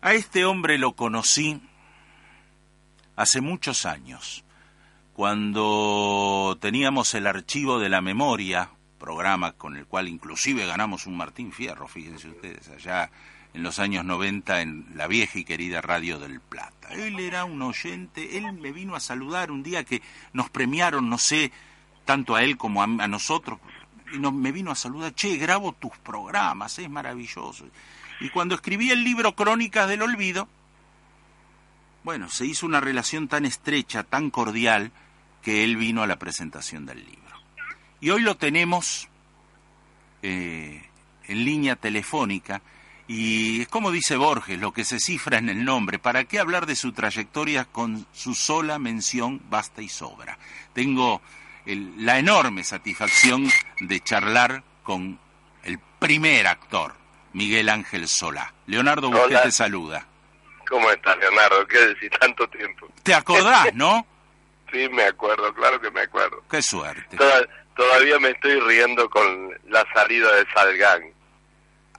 A este hombre lo conocí hace muchos años, cuando teníamos el archivo de la memoria, programa con el cual inclusive ganamos un Martín Fierro, fíjense ustedes, allá en los años 90 en la vieja y querida Radio del Plata. Él era un oyente, él me vino a saludar un día que nos premiaron, no sé, tanto a él como a, nosotros, y nos, me vino a saludar, che, grabo tus programas, es maravilloso. Y cuando escribí el libro Crónicas del Olvido, bueno, se hizo una relación tan estrecha, tan cordial, que él vino a la presentación del libro. Y hoy lo tenemos eh, en línea telefónica, y es como dice Borges, lo que se cifra en el nombre, ¿para qué hablar de su trayectoria con su sola mención basta y sobra? Tengo la enorme satisfacción de charlar con el primer actor Miguel Ángel Solá. Leonardo Busquets te saluda. ¿Cómo estás, Leonardo? ¿Qué decir tanto tiempo? ¿Te acordás, no? sí, me acuerdo, claro que me acuerdo. Qué suerte. todavía me estoy riendo con la salida de Salgán.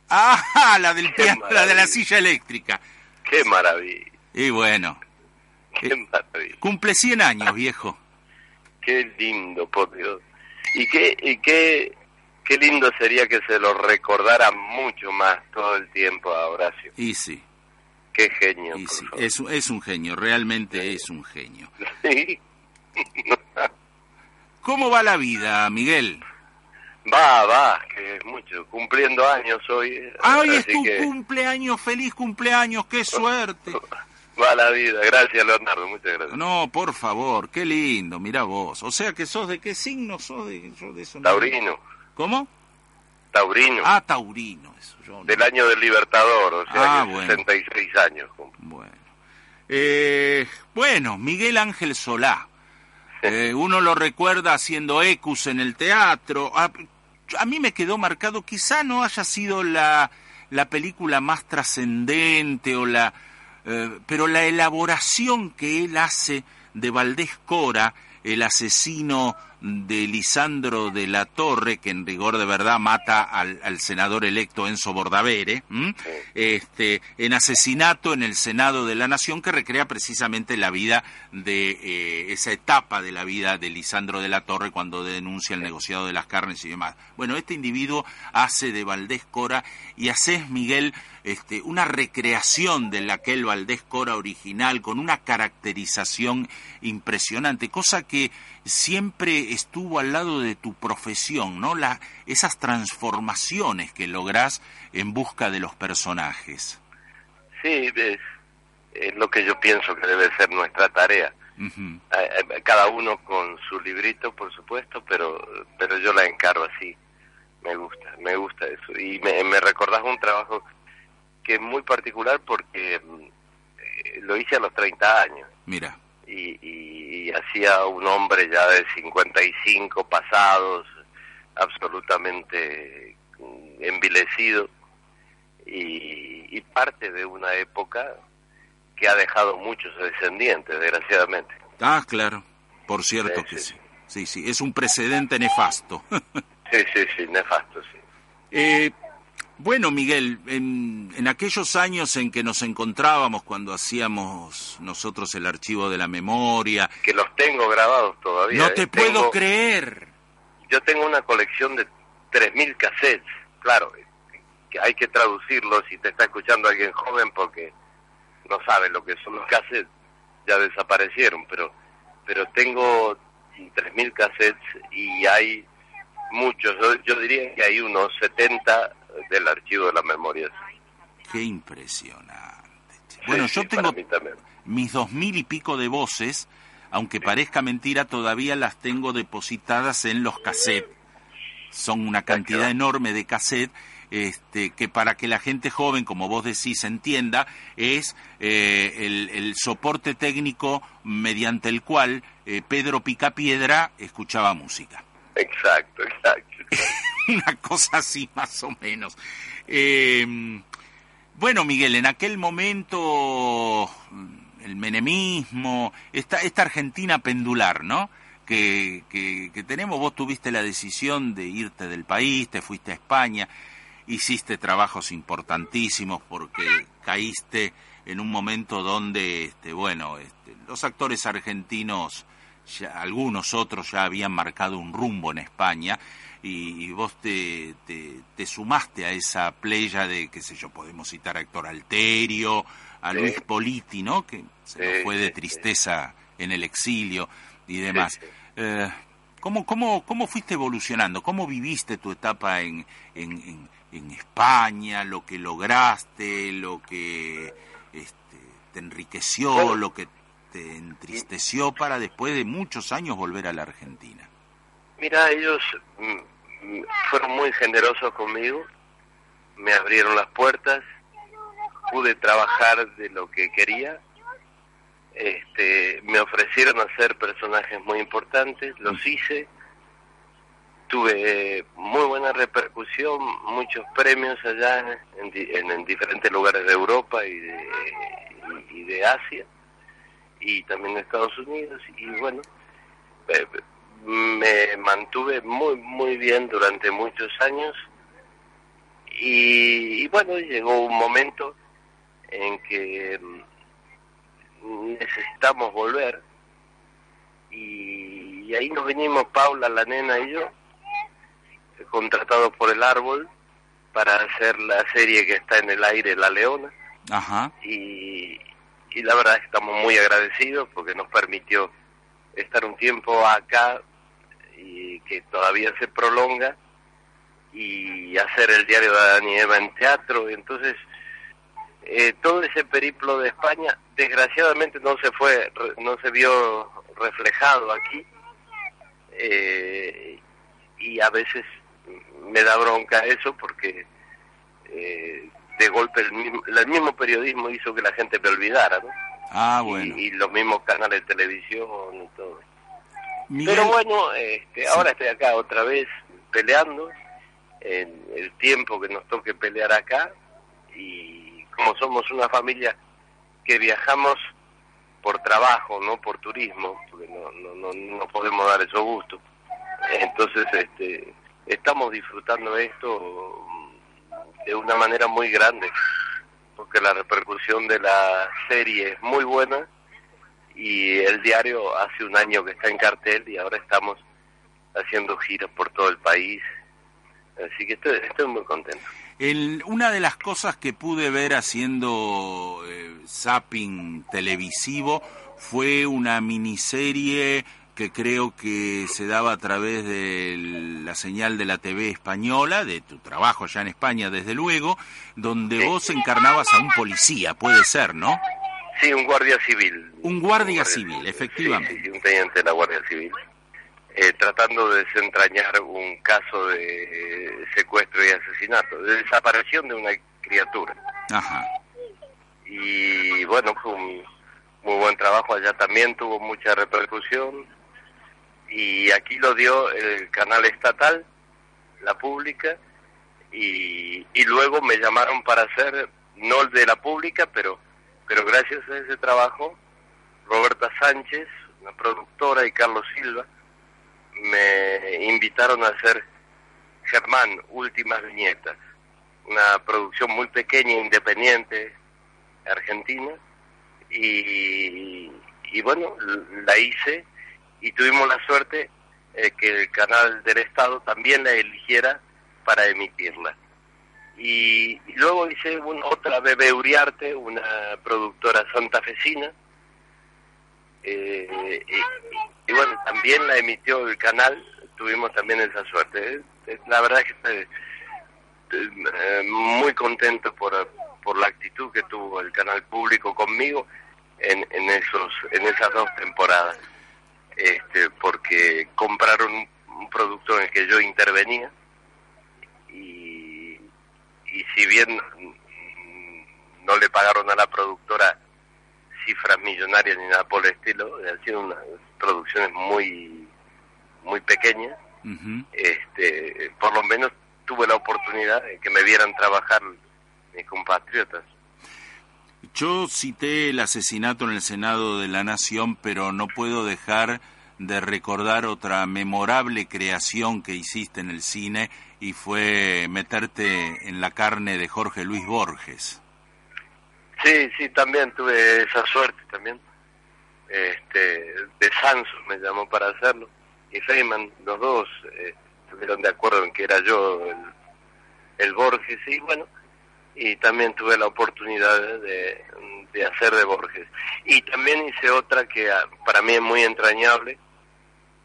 Ah, la del piano, la de la silla eléctrica. Qué maravilla. Y bueno. Qué eh, maravilla. Cumple 100 años, viejo. Qué lindo, por Dios. Y qué, y qué, Qué lindo sería que se lo recordara mucho más todo el tiempo a Horacio. Y sí. Qué genio. Y sí. Es, es, un genio, realmente es un genio. Sí. ¿Cómo va la vida, Miguel? Va, va, que es mucho. Cumpliendo años hoy. Ah, hoy es tu cumpleaños, feliz cumpleaños, qué suerte. Va la vida, gracias Leonardo, muchas gracias. No, por favor, qué lindo, mira vos. O sea que sos de qué signo sos de, yo de eso Taurino. ¿Cómo? Taurino. Ah, Taurino, eso. Del año del Libertador, o sea, ah, 66 años. Bueno. Eh, bueno, Miguel Ángel Solá. Eh, uno lo recuerda haciendo ecus en el teatro. A, a, mí me quedó marcado, quizá no haya sido la, la película más trascendente o la... Eh, pero la elaboración que él hace de Valdés Cora, el asesino de Lisandro de la Torre, que en rigor de verdad mata al, senador electo Enzo Bordavere, este, en asesinato en el Senado de la Nación, que recrea precisamente la vida de eh, esa etapa de la vida de Lisandro de la Torre cuando denuncia el negociado de las carnes y demás. Bueno, este individuo hace de Valdés Cora y hace, Miguel, este, una recreación de aquel Valdés Cora original con una caracterización impresionante, cosa que siempre estuvo al lado de tu profesión, ¿no? La, esas transformaciones que lográs en busca de los personajes. Sí, es, lo que yo pienso que debe ser nuestra tarea. Cada uno con su librito, por supuesto, pero, pero yo la encargo así. Me gusta, me gusta eso. Y me, me recordás un trabajo que es muy particular porque eh, lo hice a los 30 años. Mira. Y, y, hacía un hombre ya de 55 pasados, absolutamente mm, envilecido y, y parte de una época que ha dejado muchos descendientes, desgraciadamente. Ah, claro, por cierto que sí. sí. Sí, es un precedente nefasto. sí, sí, sí, nefasto, sí. Eh, bueno, Miguel, en, en, aquellos años en que nos encontrábamos cuando hacíamos nosotros el archivo de la memoria... Que los tengo grabados todavía. No te ¿eh? puedo creer. Yo tengo una colección de 3.000 cassettes, claro, que hay que traducirlos si te está escuchando alguien joven porque no sabe lo que son los cassettes, ya desaparecieron, pero, pero tengo 3.000 cassettes y hay muchos, yo diría que hay unos 70 del archivo de la memoria. Qué impresionante. Bueno, yo tengo mis dos mil y pico de voces, aunque parezca mentira, todavía las tengo depositadas en los cassettes. Son una cantidad enorme de cassettes este, que para que la gente joven, como vos decís, entienda, es eh, el, soporte técnico mediante el cual eh, Pedro Picapiedra escuchaba música. Exacto, exacto. Una cosa así más o menos. Em, bueno, Miguel, en aquel momento el menemismo, esta, esta Argentina pendular, ¿no? Que, que, tenemos, vos tuviste la decisión de irte del país, te fuiste a España, hiciste trabajos importantísimos porque caíste en un momento donde, este, bueno, este, los actores argentinos, ya, algunos otros ya habían marcado un rumbo en España y, vos te, te, sumaste a esa playa de, qué sé yo, podemos citar a Héctor Alterio, a Luis Politi, ¿no? Que se nos fue de tristeza en el exilio y demás. Eh, ¿cómo, cómo, ¿Cómo fuiste evolucionando? ¿Cómo viviste tu etapa en, en, en, España? ¿Lo que lograste? ¿Lo que este, te enriqueció? ¿Lo que te entristeció para después de muchos años volver a la Argentina? Mira, ellos mm, mm, fueron muy generosos conmigo, me abrieron las puertas, pude trabajar de lo que quería, este, me ofrecieron hacer personajes muy importantes, los hice, tuve muy buena repercusión, muchos premios allá en, diferentes lugares de Europa y de, y de Asia y también de Estados Unidos y bueno, eh, me mantuve muy, muy bien durante muchos años y, bueno, llegó un momento en que mm, necesitamos volver y, ahí nos vinimos Paula, la nena y yo, contratados por el árbol para hacer la serie que está en el aire, La Leona. Ajá. Y, y la verdad es que estamos muy agradecidos porque nos permitió estar un tiempo acá y que todavía se prolonga y hacer el diario de Adán y Eva en teatro. Entonces, eh, todo ese periplo de España, desgraciadamente no se fue, no se vio reflejado aquí. Eh, y a veces me da bronca eso porque eh, de golpe el mismo, el mismo periodismo hizo que la gente me olvidara, ¿no? Ah, bueno. Y, y los mismos canales de televisión y todo. Pero bueno, este, ahora estoy acá otra vez peleando en el tiempo que nos toque pelear acá y como somos una familia que viajamos por trabajo, no por turismo, porque no, no, no, podemos dar esos gustos. Entonces, este, estamos disfrutando esto de una manera muy grande, porque la repercusión de la serie es muy buena y el diario hace un año que está en cartel y ahora estamos haciendo giras por todo el país. Así que estoy, estoy muy contento. El, una de las cosas que pude ver haciendo eh, zapping televisivo fue una miniserie que creo que se daba a través de la señal de la TV española, de tu trabajo allá en España desde luego, donde vos encarnabas a un policía, puede ser, ¿no? Sí, un guardia civil. Un guardia, civil, efectivamente. Sí, un teniente de la Guardia Civil. Eh, tratando de desentrañar un caso de secuestro y asesinato, de desaparición de una criatura. Ajá. Y bueno, fue un muy buen trabajo, allá también tuvo mucha repercusión y aquí lo dio el canal estatal, la pública, y, y luego me llamaron para hacer, no el de la pública, pero pero gracias a ese trabajo, Roberta Sánchez, una productora, y Carlos Silva, me invitaron a hacer Germán, Últimas Viñetas, una producción muy pequeña, independiente, argentina, y, y bueno, la hice y tuvimos la suerte eh, que el canal del Estado también la eligiera para emitirla. Y, luego hice otra Bebe Uriarte, una productora santafesina, eh, y, bueno, también la emitió el canal, tuvimos también esa suerte. La verdad que estoy eh, muy contento por, por la actitud que tuvo el canal público conmigo en, en, esos, en esas dos temporadas, este, porque compraron un, un producto en el que yo intervenía y si bien no le pagaron a la productora cifras millonarias ni nada por el estilo, han sido unas producciones muy muy pequeñas, este, por lo menos tuve la oportunidad de que me vieran trabajar mis compatriotas. Yo cité el asesinato en el Senado de la Nación, pero no puedo dejar de recordar otra memorable creación que hiciste en el cine y fue meterte en la carne de Jorge Luis Borges. Sí, sí, también tuve esa suerte también. Este, de Sansos me llamó para hacerlo. Y Feynman, los dos, eh, estuvieron de acuerdo en que era yo el, el Borges. Y bueno, y también tuve la oportunidad de, de hacer de Borges. Y también hice otra que ah, para mí es muy entrañable,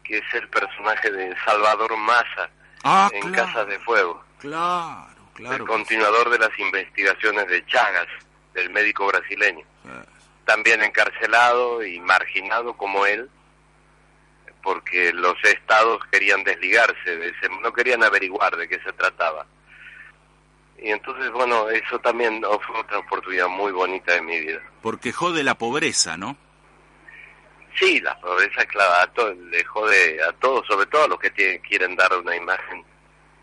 que es el personaje de Salvador Massa Ah, en claro, Casas de Fuego, claro, el claro. continuador de las investigaciones de Chagas, del médico brasileño. También encarcelado y marginado como él, porque los estados querían desligarse de ese, no querían averiguar de qué se trataba. Y entonces, bueno, eso también fue otra oportunidad muy bonita de mi vida. Porque jode la pobreza, ¿no? Sí, la pobreza, claro, a le jode a todos, sobre todo a los que tienen- quieren dar una imagen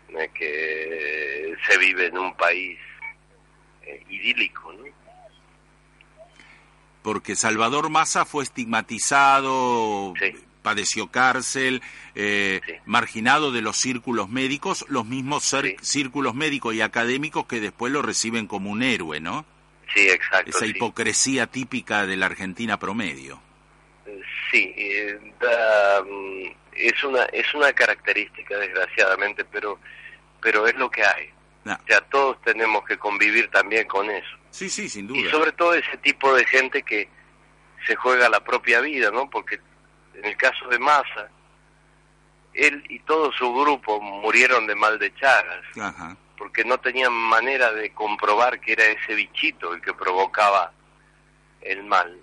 de que se vive en un país eh, idílico, ¿no? Porque Salvador Massa fue estigmatizado, Sí. Padeció cárcel, eh, Sí. marginado de los círculos médicos, los mismos Sí. círculos médicos y académicos que después lo reciben como un héroe, ¿no? Sí, exacto. Esa sí. hipocresía típica de la Argentina promedio. Sí, eh, da, mm, es una es una característica desgraciadamente, pero pero es lo que hay. Ah, O sea, todos tenemos que convivir también con eso. sí, sí, sin Y duda. sobre todo ese tipo de gente que se juega la propia vida, ¿no? Porque en el caso de Massa, él y todo su grupo murieron de mal de Chagas, Ajá. porque no tenían manera de comprobar que era ese bichito el que provocaba el mal.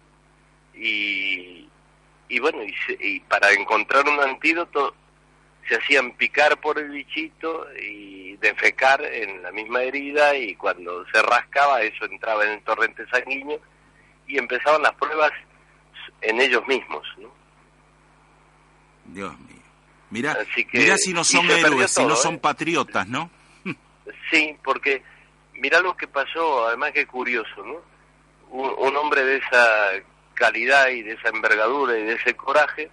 Y, y bueno, y, se- y para encontrar un antídoto se hacían picar por el bichito y defecar en la misma herida y cuando se rascaba eso entraba en el torrente sanguíneo y empezaban las pruebas en ellos mismos, ¿no? Dios mío. Mira, Así que- mira si no son héroes, si no son ¿eh? patriotas, ¿no? Sí, porque mira lo que pasó, además que curioso, ¿no? Un, un hombre de esa calidad y de esa envergadura y de ese coraje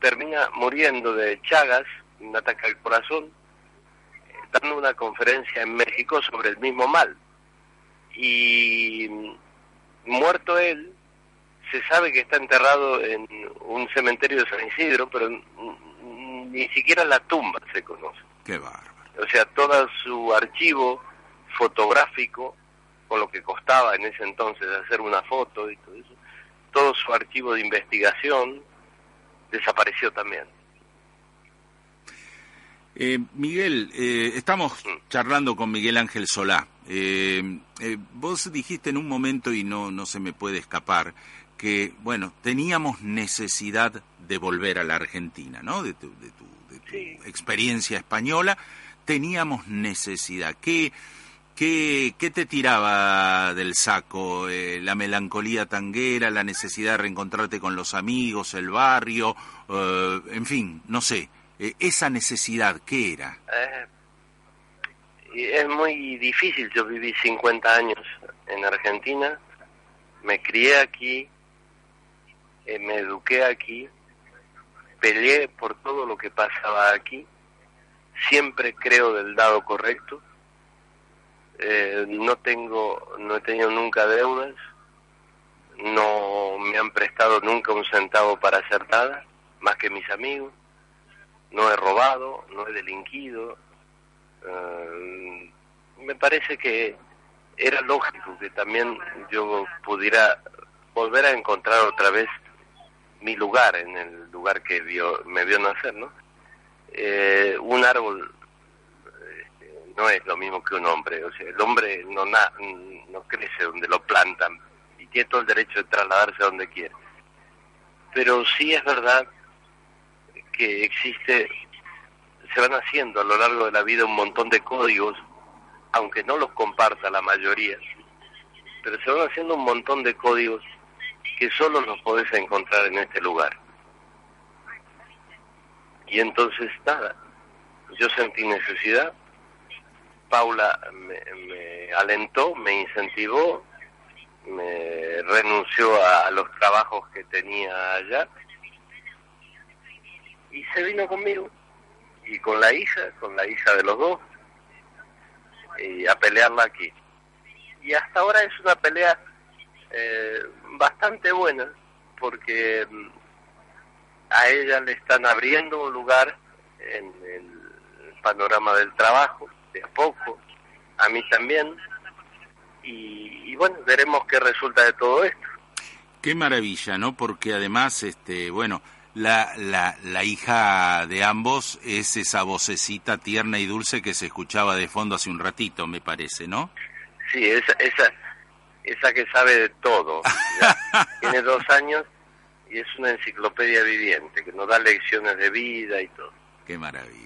termina muriendo de Chagas, un ataque al corazón, dando una conferencia en México sobre el mismo mal. Y muerto él, se sabe que está enterrado en un cementerio de San Isidro, pero ni siquiera la tumba se conoce Qué bárbaro. o sea, todo su archivo fotográfico, con lo que costaba en ese entonces hacer una foto y todo eso, todo su archivo de investigación desapareció también. Eh, Miguel, eh, estamos charlando con Miguel Ángel Solá. Eh, eh, vos dijiste en un momento, y no, no se me puede escapar, que, bueno, teníamos necesidad de volver a la Argentina, ¿no? De tu, de tu, de tu Sí. experiencia española, teníamos necesidad. ¿Qué, qué, qué te tiraba del saco? Eh, ¿La melancolía tanguera, la necesidad de reencontrarte con los amigos, el barrio? eh, en fin, no sé. Eh, esa necesidad, ¿qué era? Es muy difícil, yo viví 50 años en Argentina, me crié aquí, eh, me eduqué aquí, peleé por todo lo que pasaba aquí, siempre creo del lado correcto, eh, no tengo, no he tenido nunca deudas, no me han prestado nunca un centavo para hacer nada, más que mis amigos, no he robado, no he delinquido, eh, me parece que era lógico que también yo pudiera volver a encontrar otra vez mi lugar en el lugar que vio, me vio nacer, ¿no? Eh, un árbol eh, no es lo mismo que un hombre, o sea, el hombre no, na, no crece donde lo plantan y tiene todo el derecho de trasladarse a donde quiere. Pero sí es verdad que existe, se van haciendo a lo largo de la vida un montón de códigos, aunque no los comparta la mayoría, pero se van haciendo un montón de códigos que solo los podés encontrar en este lugar. Y entonces, nada, yo sentí necesidad, Paula me, me alentó, me incentivó, me renunció a, los trabajos que tenía allá y se vino conmigo y con la hija, con la hija de los dos, y a pelearla aquí. Y hasta ahora es una pelea eh, bastante buena, porque mm, a ella le están abriendo un lugar en el panorama del trabajo, de a poco, a mí también, y, bueno, veremos qué resulta de todo esto. Qué maravilla, ¿no? Porque además, este, bueno, la, la, la hija de ambos es esa vocecita tierna y dulce que se escuchaba de fondo hace un ratito, me parece, ¿no? Sí, esa, esa, esa que sabe de todo. Tiene dos años y es una enciclopedia viviente que nos da lecciones de vida y todo. Qué maravilla.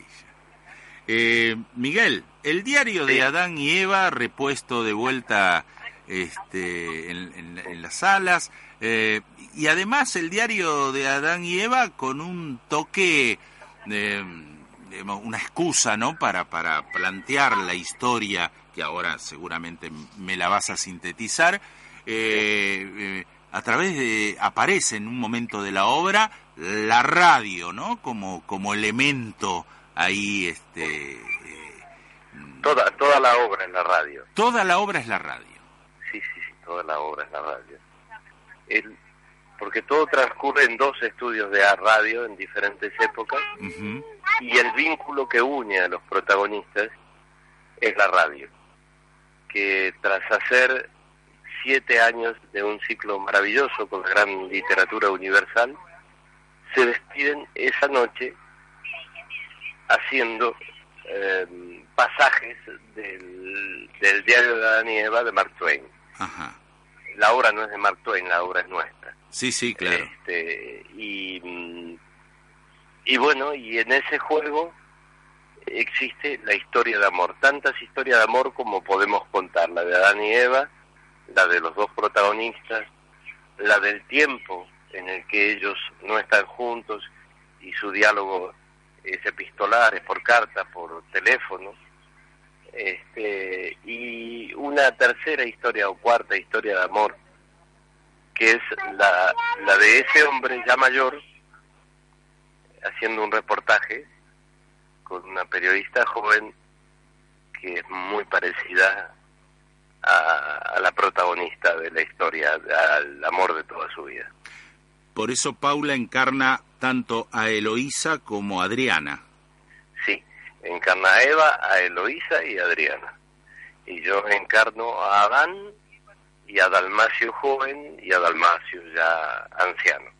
Eh, Miguel, el diario de Adán y Eva repuesto de vuelta este, en, las salas eh, y además el diario de Adán y Eva con un toque, eh, una excusa, ¿no? Para, para plantear la historia que ahora seguramente me la vas a sintetizar. Eh, a través de aparece en un momento de la obra la radio, ¿no? Como como elemento ahí este eh, toda toda la obra es la radio. Toda la obra es la radio. Sí, sí, sí, toda la obra es la radio. El, porque todo transcurre en dos estudios de radio en diferentes épocas y el vínculo que une a los protagonistas es la radio, que tras hacer siete años de un ciclo maravilloso con la gran literatura universal, se despiden esa noche haciendo em, pasajes del, diario de Adán y Eva de Mark Twain. La obra no es de Mark Twain, la obra es nuestra. Sí, sí, claro. Este, y, y bueno, y en ese juego existe la historia de amor, tantas historias de amor como podemos contar, la de Adán y Eva, la de los dos protagonistas, la del tiempo en el que ellos no están juntos y su diálogo es epistolar, es por carta, por teléfono, este, y una tercera historia o cuarta historia de amor, que es la, la de ese hombre ya mayor haciendo un reportaje con una periodista joven que es muy parecida a, la protagonista de la historia, al amor de toda su vida. Por eso Paula encarna tanto a Eloísa como a Adriana. Sí, encarna a Eva, a Eloísa y a Adriana. Y yo encarno a Adán y a Dalmacio joven y a Dalmacio ya anciano.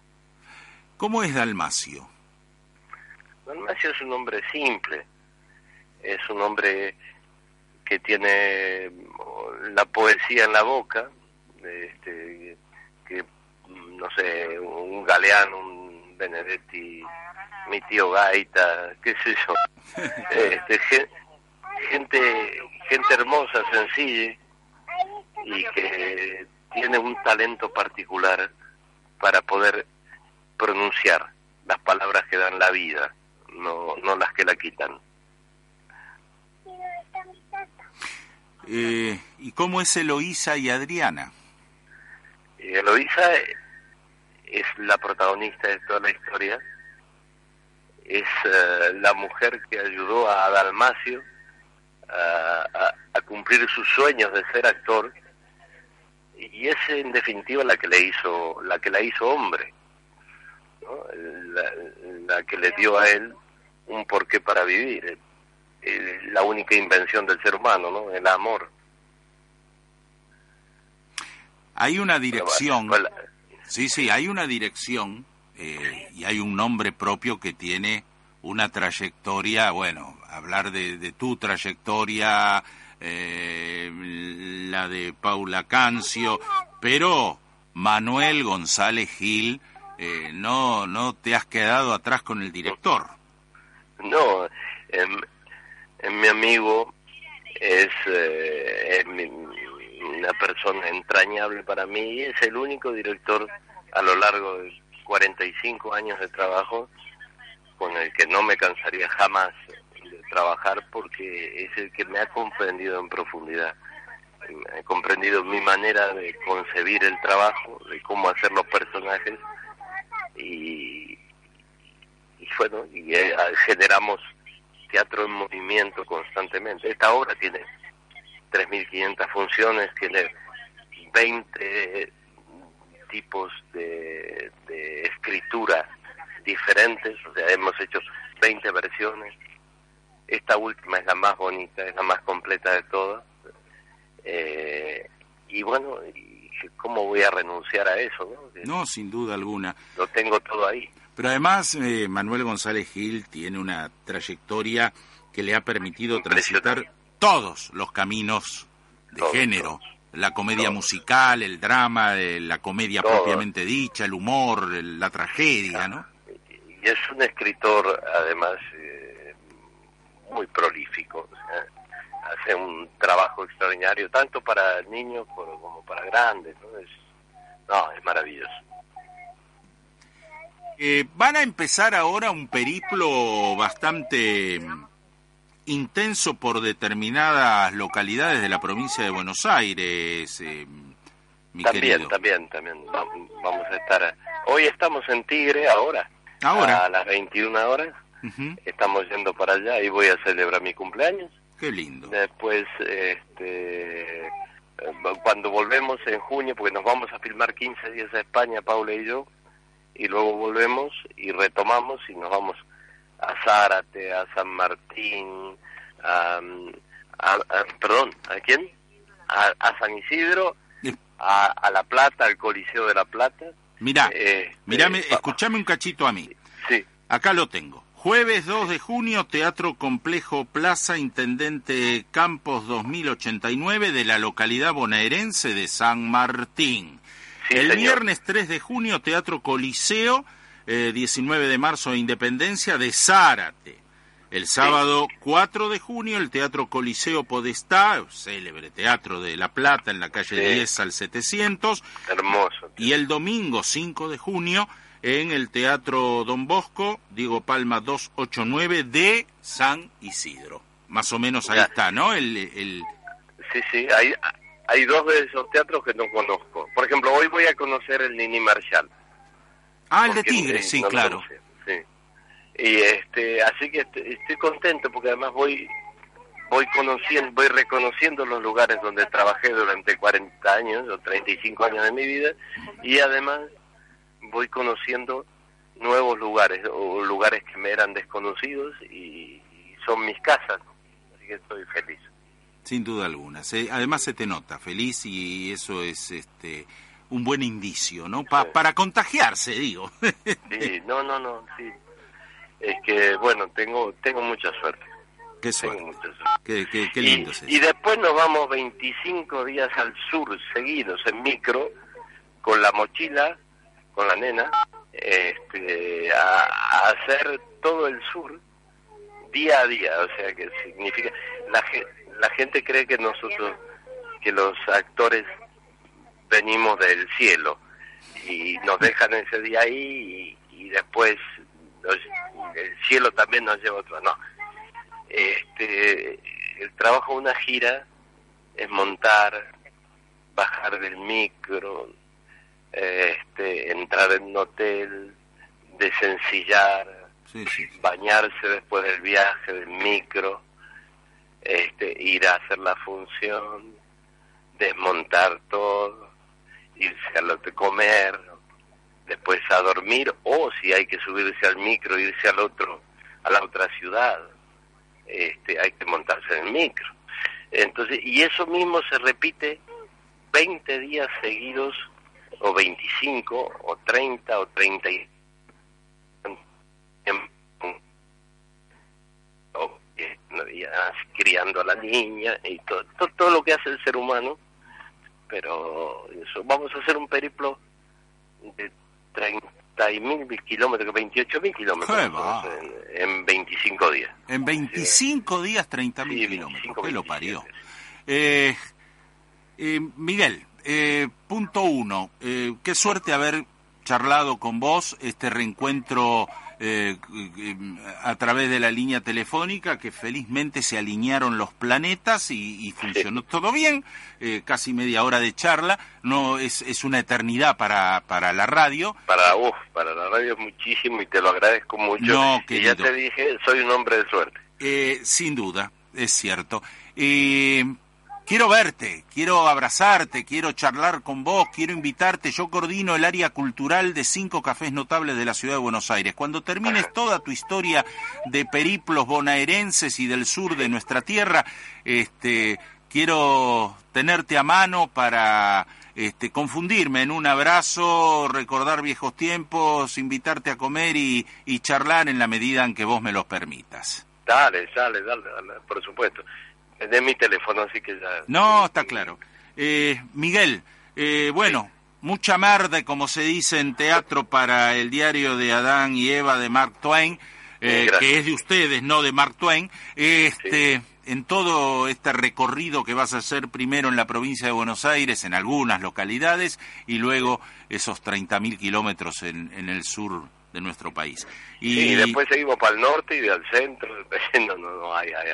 ¿Cómo es Dalmacio? Dalmacio es un hombre simple, es un hombre que tiene la poesía en la boca, este, que, no sé, un Galeano, un Benedetti, mi tío Gaita, qué sé yo, este, gente, gente hermosa, sencilla, y que tiene un talento particular para poder pronunciar las palabras que dan la vida, no, no las que la quitan. Eh, ¿Y cómo es Eloísa y Adriana? Eloísa es la protagonista de toda la historia, es eh, la mujer que ayudó a Dalmacio a, cumplir sus sueños de ser actor y es en definitiva la que le hizo la que la hizo hombre la, que le dio a él un porqué para vivir la única invención del ser humano, ¿no? El amor. Hay una dirección. Sí, sí, hay una dirección eh, y hay un nombre propio que tiene una trayectoria, bueno, hablar de, tu trayectoria, eh, la de Paula Cancio, pero Manuel González Gil, eh, no, no te has quedado atrás con el director. No, em, mi amigo es, eh, una persona entrañable para mí y es el único director a lo largo de 45 años de trabajo con el que no me cansaría jamás de trabajar porque es el que me ha comprendido en profundidad. ha comprendido mi manera de concebir el trabajo, de cómo hacer los personajes y bueno, y eh, generamos teatro en movimiento constantemente. Esta obra tiene 3.500 funciones, tiene 20 tipos de, de escritura diferentes, o sea, hemos hecho 20 versiones. Esta última es la más bonita, es la más completa de todas. Eh, y bueno, ¿cómo voy a renunciar a eso? No, sin duda alguna. Lo tengo todo ahí. Pero además, eh, Manuel González Gil tiene una trayectoria que le ha permitido transitar todos los caminos de género. La comedia musical, el drama, eh, la comedia propiamente dicha, el humor, la tragedia, ¿no? Y es un escritor, además, eh, muy prolífico. hace un trabajo extraordinario, tanto para niños como para grandes. ¿no? Es, no, es maravilloso. Eh, van a empezar ahora un periplo bastante intenso por determinadas localidades de la provincia de Buenos Aires, eh, mi también, También, también, vamos a estar... Hoy estamos en Tigre, ahora, ahora. a las 21 horas, estamos yendo para allá y voy a celebrar mi cumpleaños. Qué lindo. Después, este, cuando volvemos en junio, porque nos vamos a filmar 15 días a España, Paula y yo, y luego volvemos y retomamos y nos vamos a Zárate, a San Martín, a, perdón, ¿a quién? A, San Isidro, a, La Plata, al Coliseo de La Plata. Mira, eh, mirame, escuchame un cachito a mí. Sí. Acá lo tengo. Jueves 2 de junio, Teatro Complejo Plaza Intendente Campos 2089 de la localidad bonaerense de San Martín el viernes 3 de junio, Teatro Coliseo, 19 eh, de marzo, Independencia de Zárate. El sábado 4 de junio, el Teatro Coliseo Podestá, célebre teatro de La Plata, en la calle 10 al 700. Hermoso. Y el domingo 5 de junio, en el Teatro Don Bosco, Diego Palma 289 de San Isidro. Más o menos ahí está, ¿no? El, el... Sí, sí, ahí, hay dos de esos teatros que no conozco. Por a conocer el Nini Marshall. Ah, el de Tigre, sí, claro. sí. Y este, así que estoy contento porque además voy voy conociendo, voy reconociendo los lugares donde trabajé durante 40 años o 35 años de mi vida y además voy conociendo nuevos lugares o lugares que me eran desconocidos y, y son mis casas. Así que estoy feliz. Sin duda alguna. además se te nota feliz y eso es este un buen indicio, ¿no? para contagiarse, digo. sí, no, no, no, sí. Es que, bueno, tengo tengo mucha suerte. Qué suerte. Qué, qué, lindo y, y después nos vamos 25 días al sur seguidos en micro con la mochila, con la nena, este, a, a hacer todo el sur día a día, o sea que significa la la gente cree que nosotros, que los actores venimos del cielo y nos dejan ese día ahí y, después el cielo también nos lleva otro. No, este, el trabajo de una gira es montar, bajar del micro, este, entrar en un hotel, desencillar, bañarse después del viaje del micro, este, ir a hacer la función, desmontar todo, irse a lo de comer, después a dormir, o si hay que subirse al micro, irse al otro, a la otra ciudad, este, hay que montarse en el micro. Entonces, y eso mismo se repite 20 días seguidos, o 25, o 30, o 30 criando a la niña y todo, todo, lo que hace el ser humano. Pero eso, vamos a hacer un periplo de 30 mil kilómetros, 28 mil kilómetros en, 25 días. En 25 días, 30 mil kilómetros. ¿Qué lo parió? Eh, eh, Miguel, eh, punto uno. Eh, qué suerte haber charlado con vos, este reencuentro eh, a través de la línea telefónica, que felizmente se alinearon los planetas y, funcionó todo bien, eh, casi media hora de charla, no es, es una eternidad para, para la radio. Para uf, para la radio muchísimo y te lo agradezco mucho. No, y ya te dije, soy un hombre de suerte. Eh, sin duda, es cierto. Eh, quiero verte, quiero abrazarte, quiero charlar con vos, quiero invitarte. Yo coordino el área cultural de cinco cafés notables de la ciudad de Buenos Aires. Cuando termines toda tu historia de periplos bonaerenses y del sur de nuestra tierra, este, quiero tenerte a mano para este, confundirme en un abrazo, recordar viejos tiempos, invitarte a comer y, charlar en la medida en que vos me los permitas. Dale, dale, dale, por supuesto. Es mi teléfono, así que ya... No, está claro. Eh, Miguel, eh, bueno, mucha merda, como se dice en teatro, para el diario de Adán y Eva de Mark Twain, eh, que es de ustedes, no de Mark Twain. Este, en todo este recorrido que vas a hacer primero en la provincia de Buenos Aires, en algunas localidades, y luego esos 30.000 kilómetros en, en el sur de nuestro país. Y, después seguimos para el norte y al centro, no, no, no, hay, hay,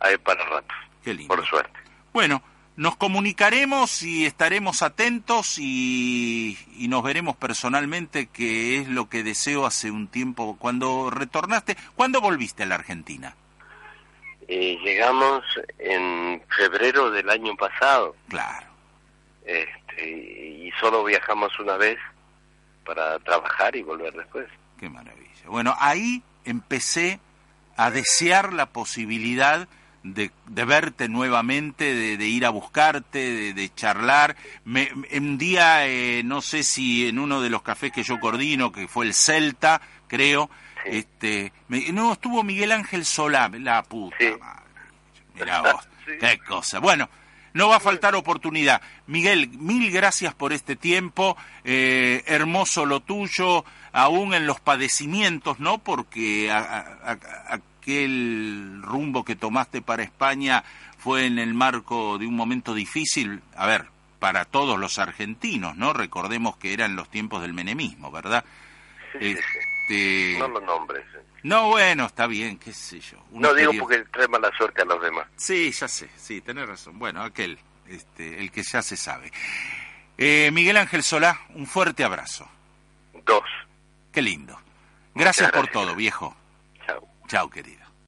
hay para rato. Qué lindo. Por suerte. Bueno, nos comunicaremos y estaremos atentos y, y, nos veremos personalmente, que es lo que deseo hace un tiempo. Cuando retornaste, ¿cuándo volviste a la Argentina? Eh, llegamos en febrero del año pasado. Claro. Este, y solo viajamos una vez para trabajar y volver después. Qué maravilla. Bueno, ahí empecé a desear la posibilidad de, de verte nuevamente, de, ir a buscarte, de, charlar. Me, un día, eh, no sé si en uno de los cafés que yo coordino, que fue el Celta, creo, este, no, estuvo Miguel Ángel Solá, la puta madre. Mirá vos, qué cosa. Bueno, no va a faltar oportunidad. Miguel, mil gracias por este tiempo, eh, hermoso lo tuyo, aún en los padecimientos, ¿no? Porque aquel rumbo que tomaste para España fue en el marco de un momento difícil, a ver, para todos los argentinos, ¿no? Recordemos que eran los tiempos del menemismo, ¿verdad? Este... No los nombres. No, bueno, está bien, qué sé yo. no digo porque trae mala suerte a los demás. Sí, ya sé, sí, tenés razón. Bueno, aquel, este, el que ya se sabe. Eh, Miguel Ángel Solá, un fuerte abrazo. Dos. Qué lindo. Gracias, por todo, viejo. Chao. Chao, querido.